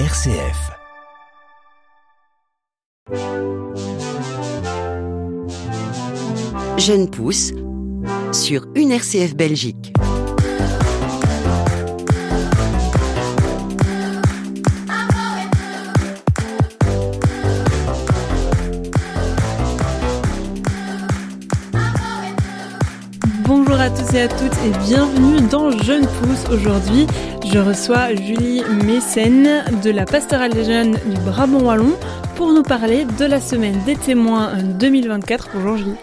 RCF. Jeune pousse sur une RCF Belgique. Tous et à toutes et bienvenue dans Jeune Pousse. Aujourd'hui, je reçois Julie Mécène de la Pastorale des Jeunes du Brabant Wallon pour nous parler de la semaine des témoins 2024. Bonjour Julie.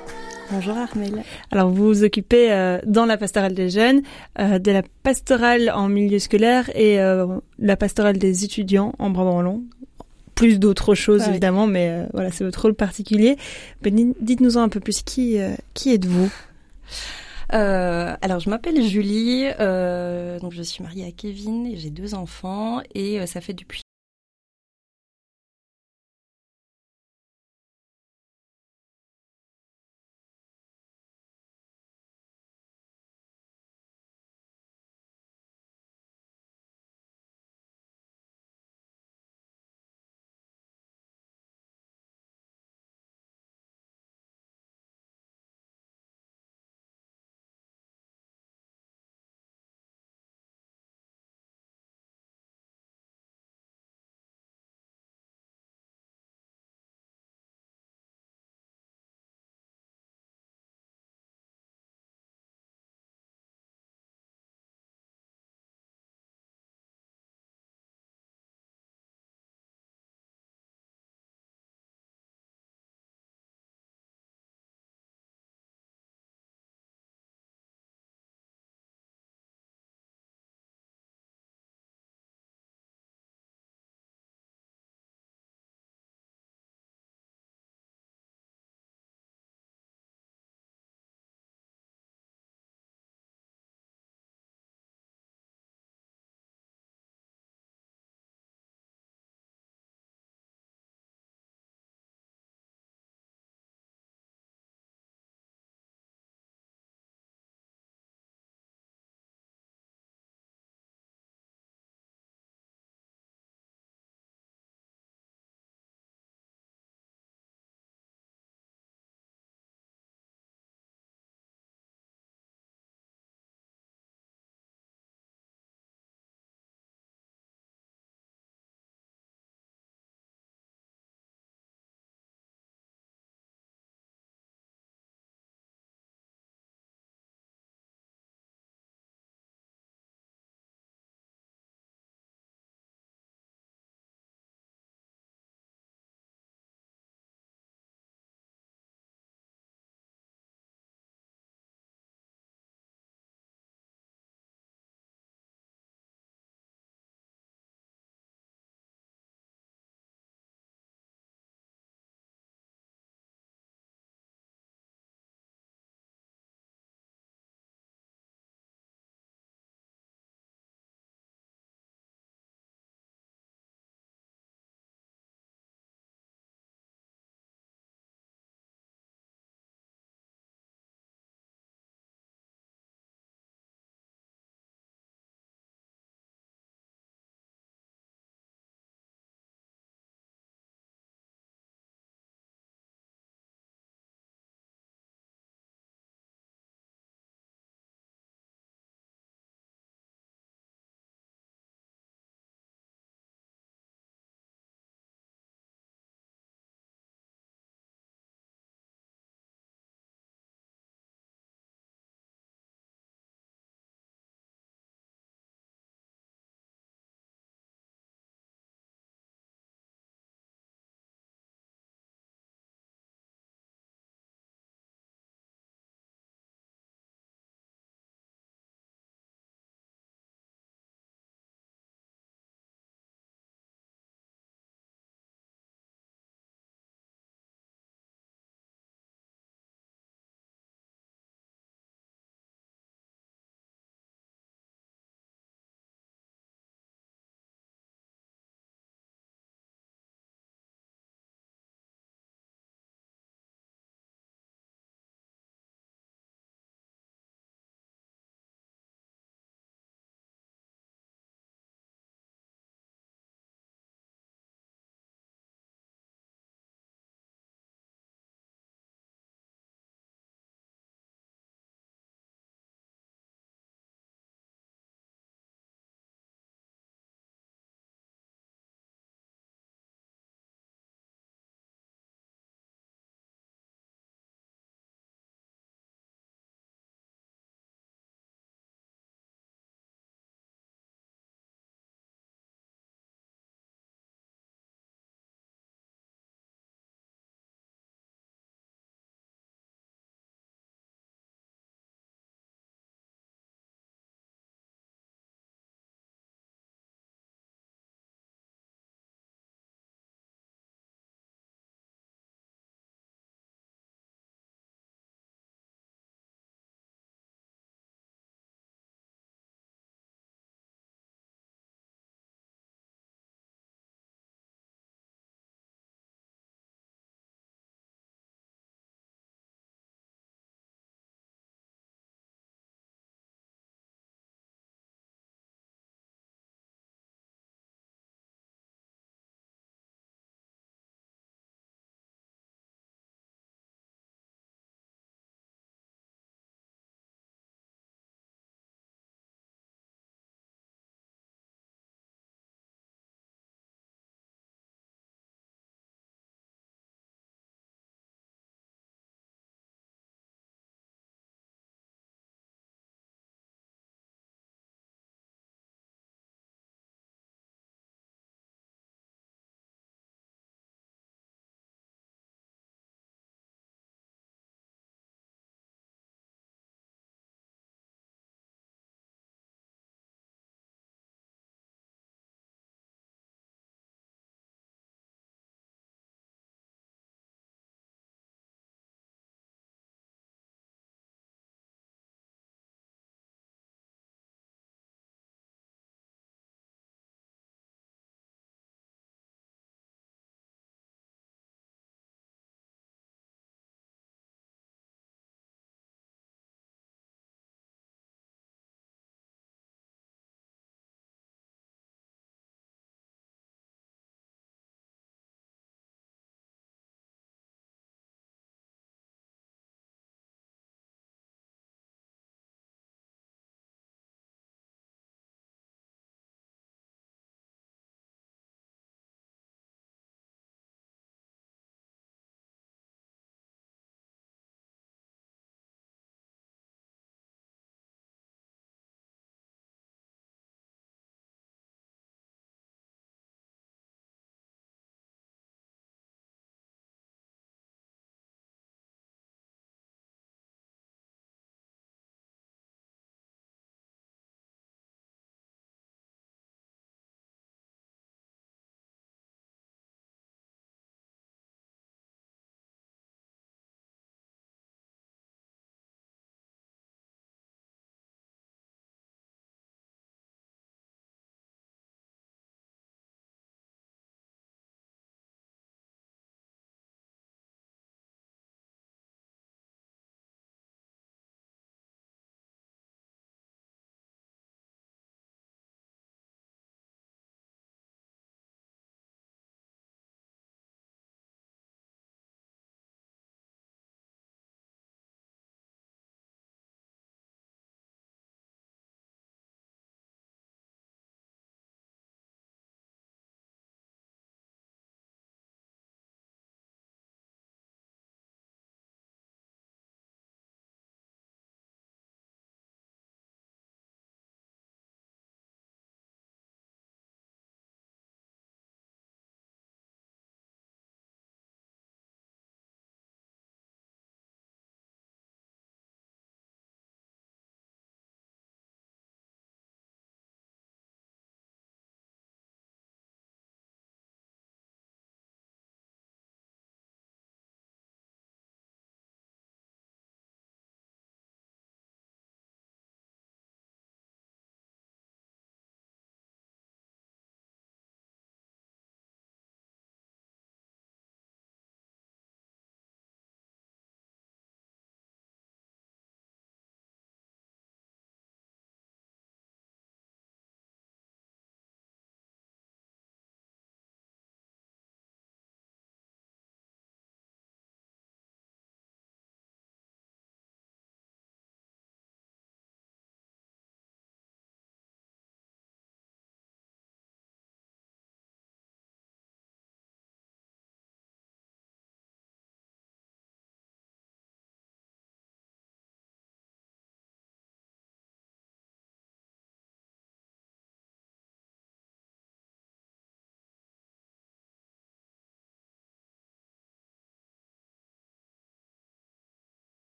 Bonjour Armel. Alors vous vous occupez euh, dans la pastorale des jeunes, euh, de la pastorale en milieu scolaire et euh, la pastorale des étudiants en Brabant Wallon. Plus d'autres choses Ouais. évidemment, mais euh, voilà c'est votre rôle particulier. Ben, ni- Dites-nous en un peu plus qui euh, qui êtes-vous? Euh, alors je m'appelle Julie, euh, donc je suis mariée à Kevin et j'ai deux enfants et euh, ça fait depuis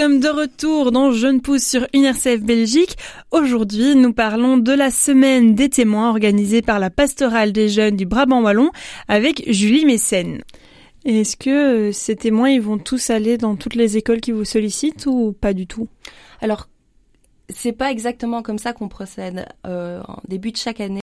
sommes de retour dans Jeune Pousse sur UNRCF Belgique. Aujourd'hui, nous parlons de la semaine des témoins organisée par la pastorale des jeunes du Brabant Wallon avec Julie Mécène. Est-ce que euh, ces témoins, ils vont tous aller dans toutes les écoles qui vous sollicitent ou pas du tout? Alors, c'est pas exactement comme ça qu'on procède. Euh, en début de chaque année,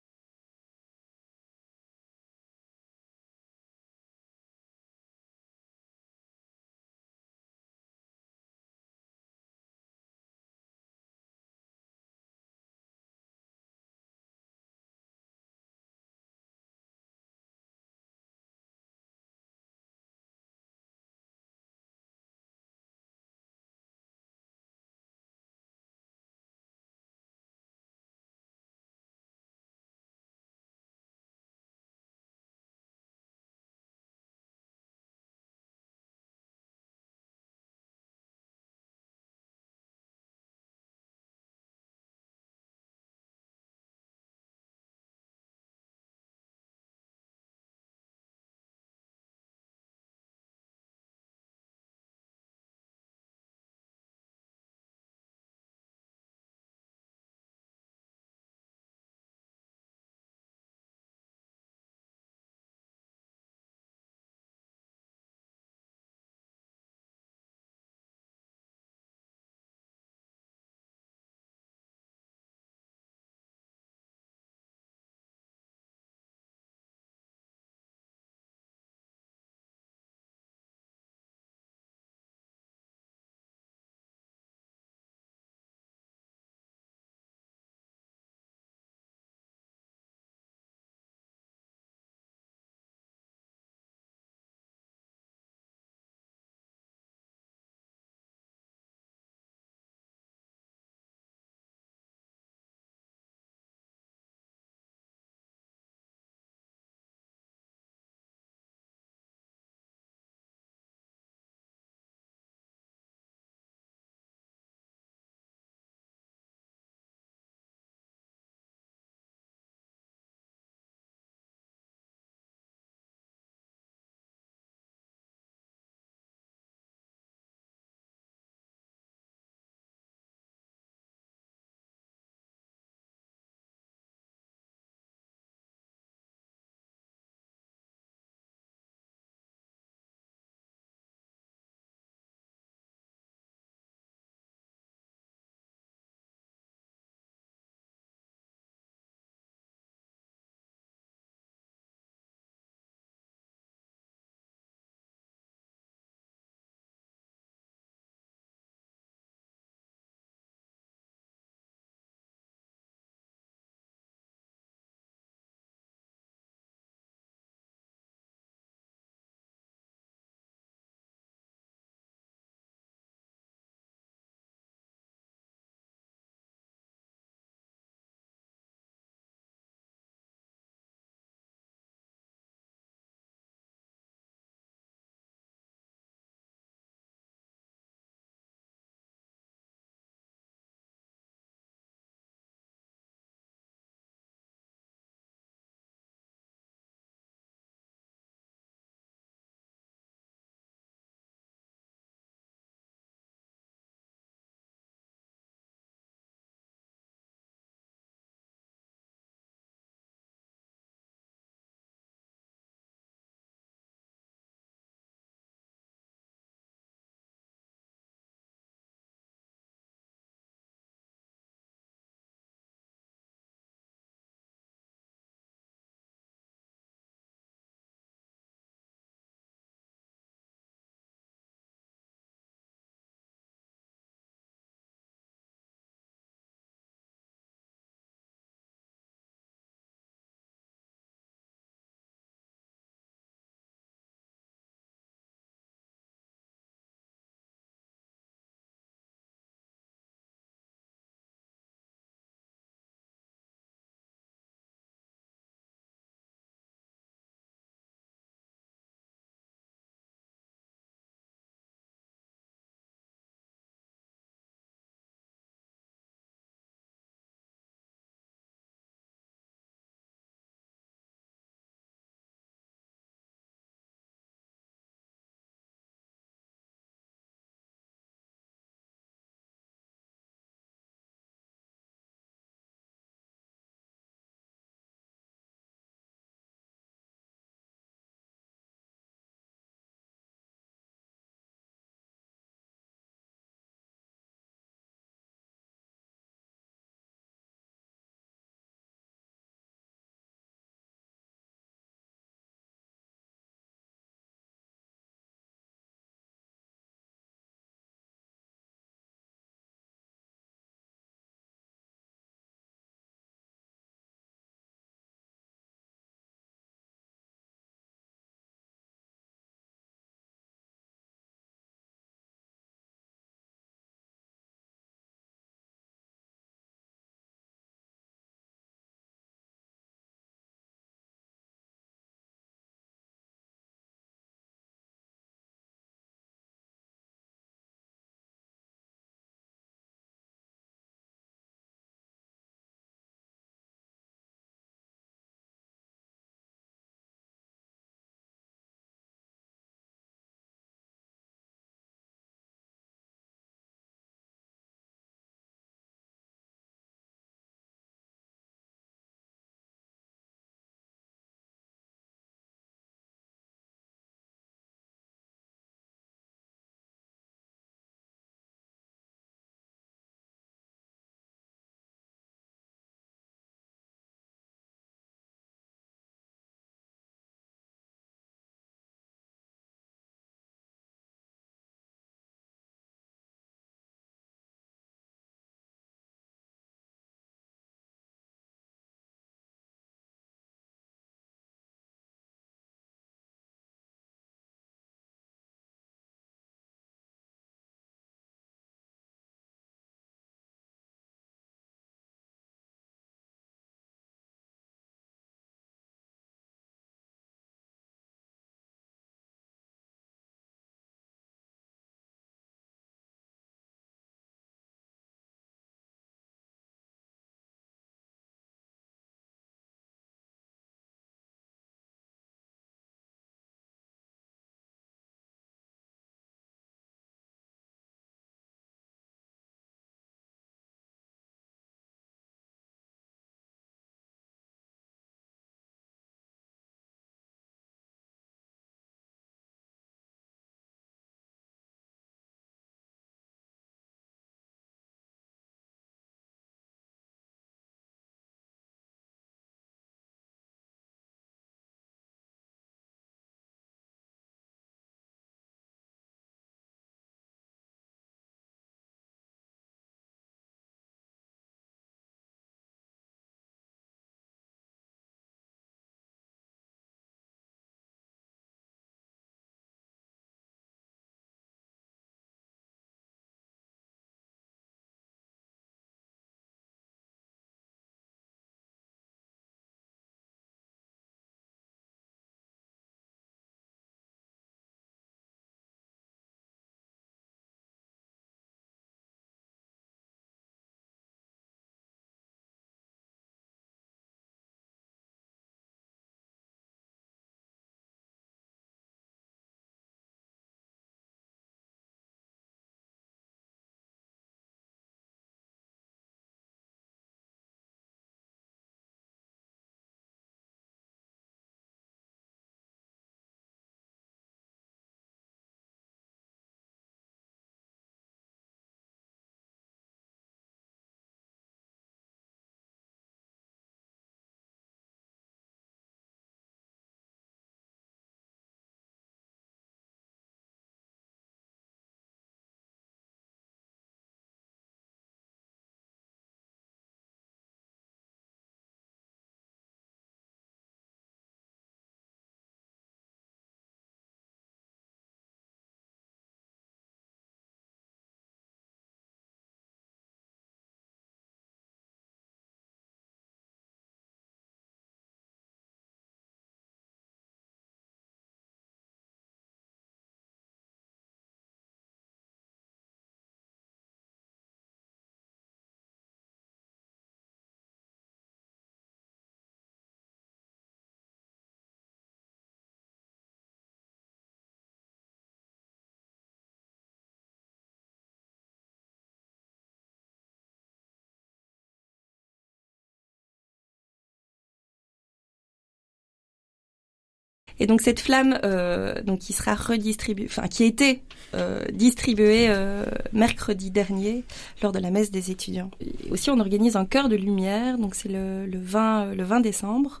Et donc cette flamme, euh, donc qui sera redistribuée, enfin qui été euh, distribuée euh, mercredi dernier lors de la messe des étudiants. Aussi, on organise un cœur de lumière, donc c'est le, le 20 le 20 décembre.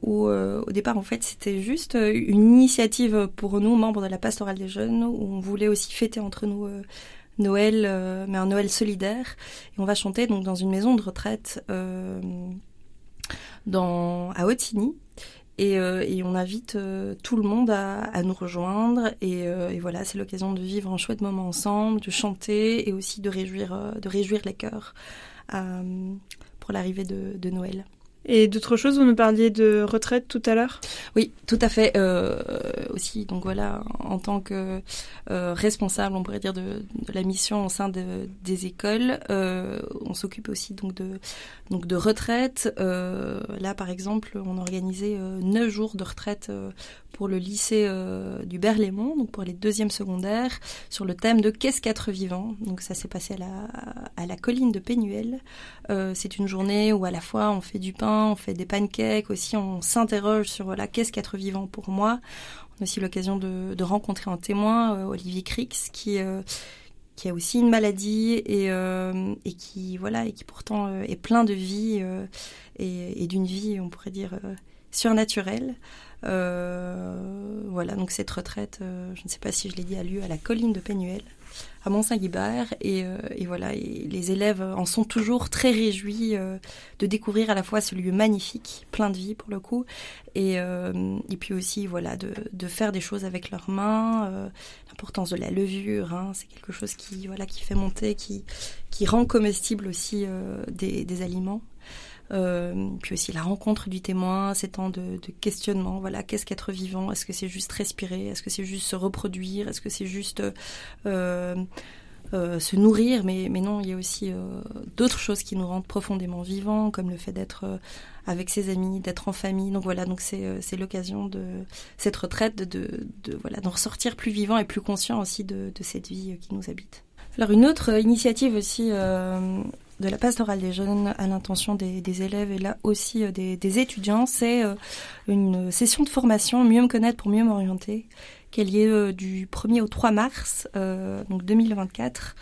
Où au départ en fait c'était juste une initiative pour nous membres de la pastorale des jeunes où on voulait aussi fêter entre nous Noël, mais un Noël solidaire. Et on va chanter donc dans une maison de retraite dans, à Otigny. Et, euh, et, on invite euh, tout le monde à, nous rejoindre. Et, euh, et voilà, c'est l'occasion de vivre un chouette moment ensemble, de chanter et aussi de réjouir, de réjouir les cœurs pour l'arrivée de Noël. Et d'autres choses, vous nous parliez de retraite tout à l'heure? Oui, tout à fait. Euh, aussi, donc voilà, en tant que euh, responsable, on pourrait dire, de, la mission au sein de, des écoles, euh, on s'occupe aussi donc de, donc de retraite. Là, par exemple, on a organisé neuf jours de retraite pour le lycée du Berlaymont, donc pour les deuxièmes secondaires, sur le thème de qu'est-ce qu'être vivant. Donc ça s'est passé à la, à la colline de Pénuel. C'est une journée où à la fois on fait du pain, on fait des pancakes, aussi on s'interroge sur voilà qu'est-ce qu'être vivant pour moi. On a aussi l'occasion de, rencontrer un témoin, Olivier Crix, qui qui a aussi une maladie et, euh, et qui voilà et qui pourtant euh, est plein de vie euh, et, et d'une vie on pourrait dire euh, surnaturelle. voilà donc cette retraite, je ne sais pas si je l'ai dit, a lieu à la colline de Pénuel à Mont-Saint-Guibert et, et, voilà les élèves en sont toujours très réjouis de découvrir à la fois ce lieu magnifique, plein de vie pour le coup et, et puis aussi voilà de, de, faire des choses avec leurs mains, l'importance de la levure, hein, c'est quelque chose qui voilà qui fait monter, qui qui rend comestible aussi euh, des, des, aliments. Euh, puis aussi la rencontre du témoin, ces temps de, questionnement. Voilà, qu'est-ce qu'être vivant? Est-ce que c'est juste respirer? Est-ce que c'est juste se reproduire? Est-ce que c'est juste euh, euh, se nourrir, mais, non, il y a aussi d'autres choses qui nous rendent profondément vivants, comme le fait d'être avec ses amis, d'être en famille. Donc voilà, donc c'est l'occasion de cette retraite de, voilà d'en ressortir plus vivant et plus conscient aussi de cette vie qui nous habite. Alors une autre initiative aussi de la pastorale des jeunes à l'intention des, élèves et là aussi des, des étudiants, c'est une session de formation Mieux me connaître pour mieux m'orienter qui est liée euh, du 1er au 3 mars euh, donc 2024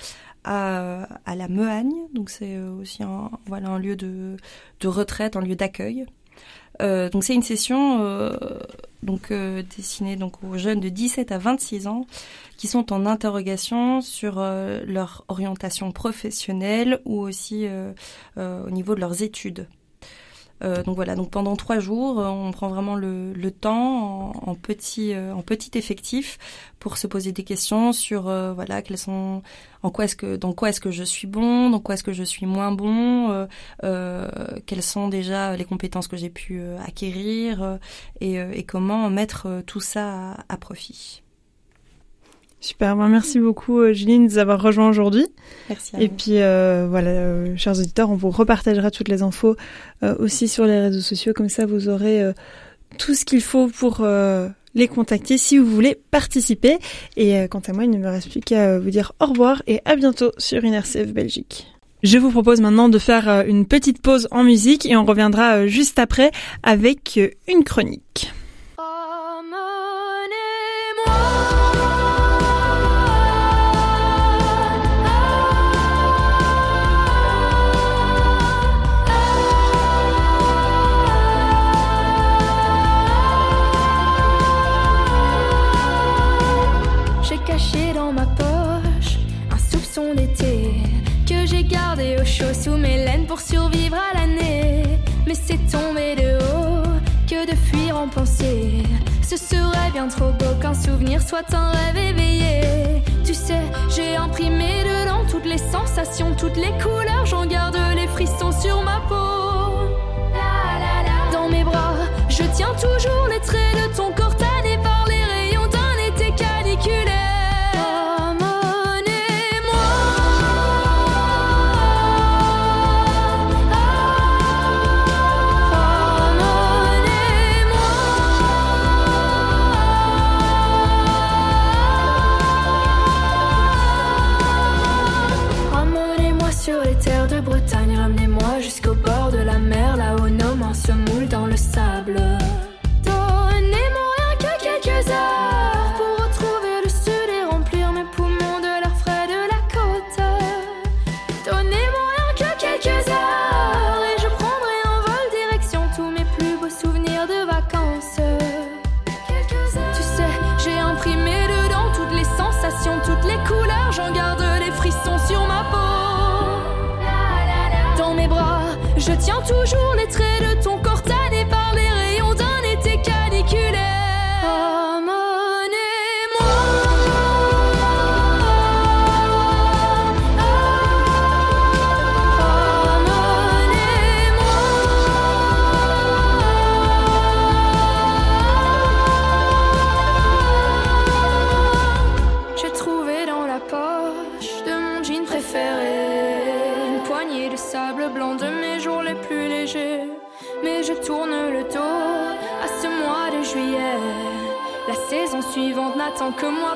à, la Mehagne. Donc c'est euh, aussi un, lieu de retraite, un lieu d'accueil. Euh, donc c'est une session euh, donc euh, destinée donc aux jeunes de 17 à 26 ans qui sont en interrogation sur leur orientation professionnelle ou aussi au niveau de leurs études. Euh, donc voilà, donc pendant trois jours, euh, on prend vraiment le, temps en, petit euh, en petit effectif pour se poser des questions sur voilà quels sont en quoi est-ce que dans quoi est-ce que je suis bon, dans quoi est-ce que je suis moins bon, quelles sont déjà les compétences que j'ai pu acquérir et, comment mettre tout ça à profit. Super, ben merci beaucoup euh, Julie de nous avoir rejoint aujourd'hui. Merci. À Et vous. puis euh, voilà, euh, chers auditeurs, on vous repartagera toutes les infos euh, aussi sur les réseaux sociaux, comme ça vous aurez tout ce qu'il faut pour les contacter si vous voulez participer. Et quant à moi, il ne me reste plus qu'à vous dire au revoir et à bientôt sur une RCF Belgique. Je vous propose maintenant de faire une petite pause en musique et on reviendra juste après avec une chronique. Sous mes laines pour survivre à l'année. Mais c'est tombé de haut que de fuir en pensée. Ce serait bien trop beau qu'un souvenir soit un rêve éveillé. Tu sais, j'ai imprimé dedans toutes les sensations, toutes les couleurs. J'en garde les frissons sur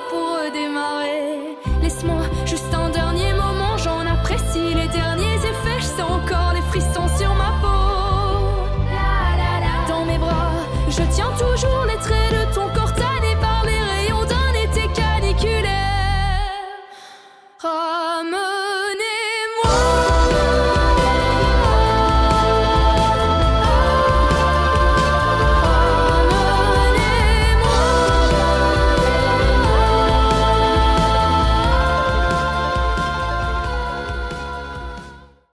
La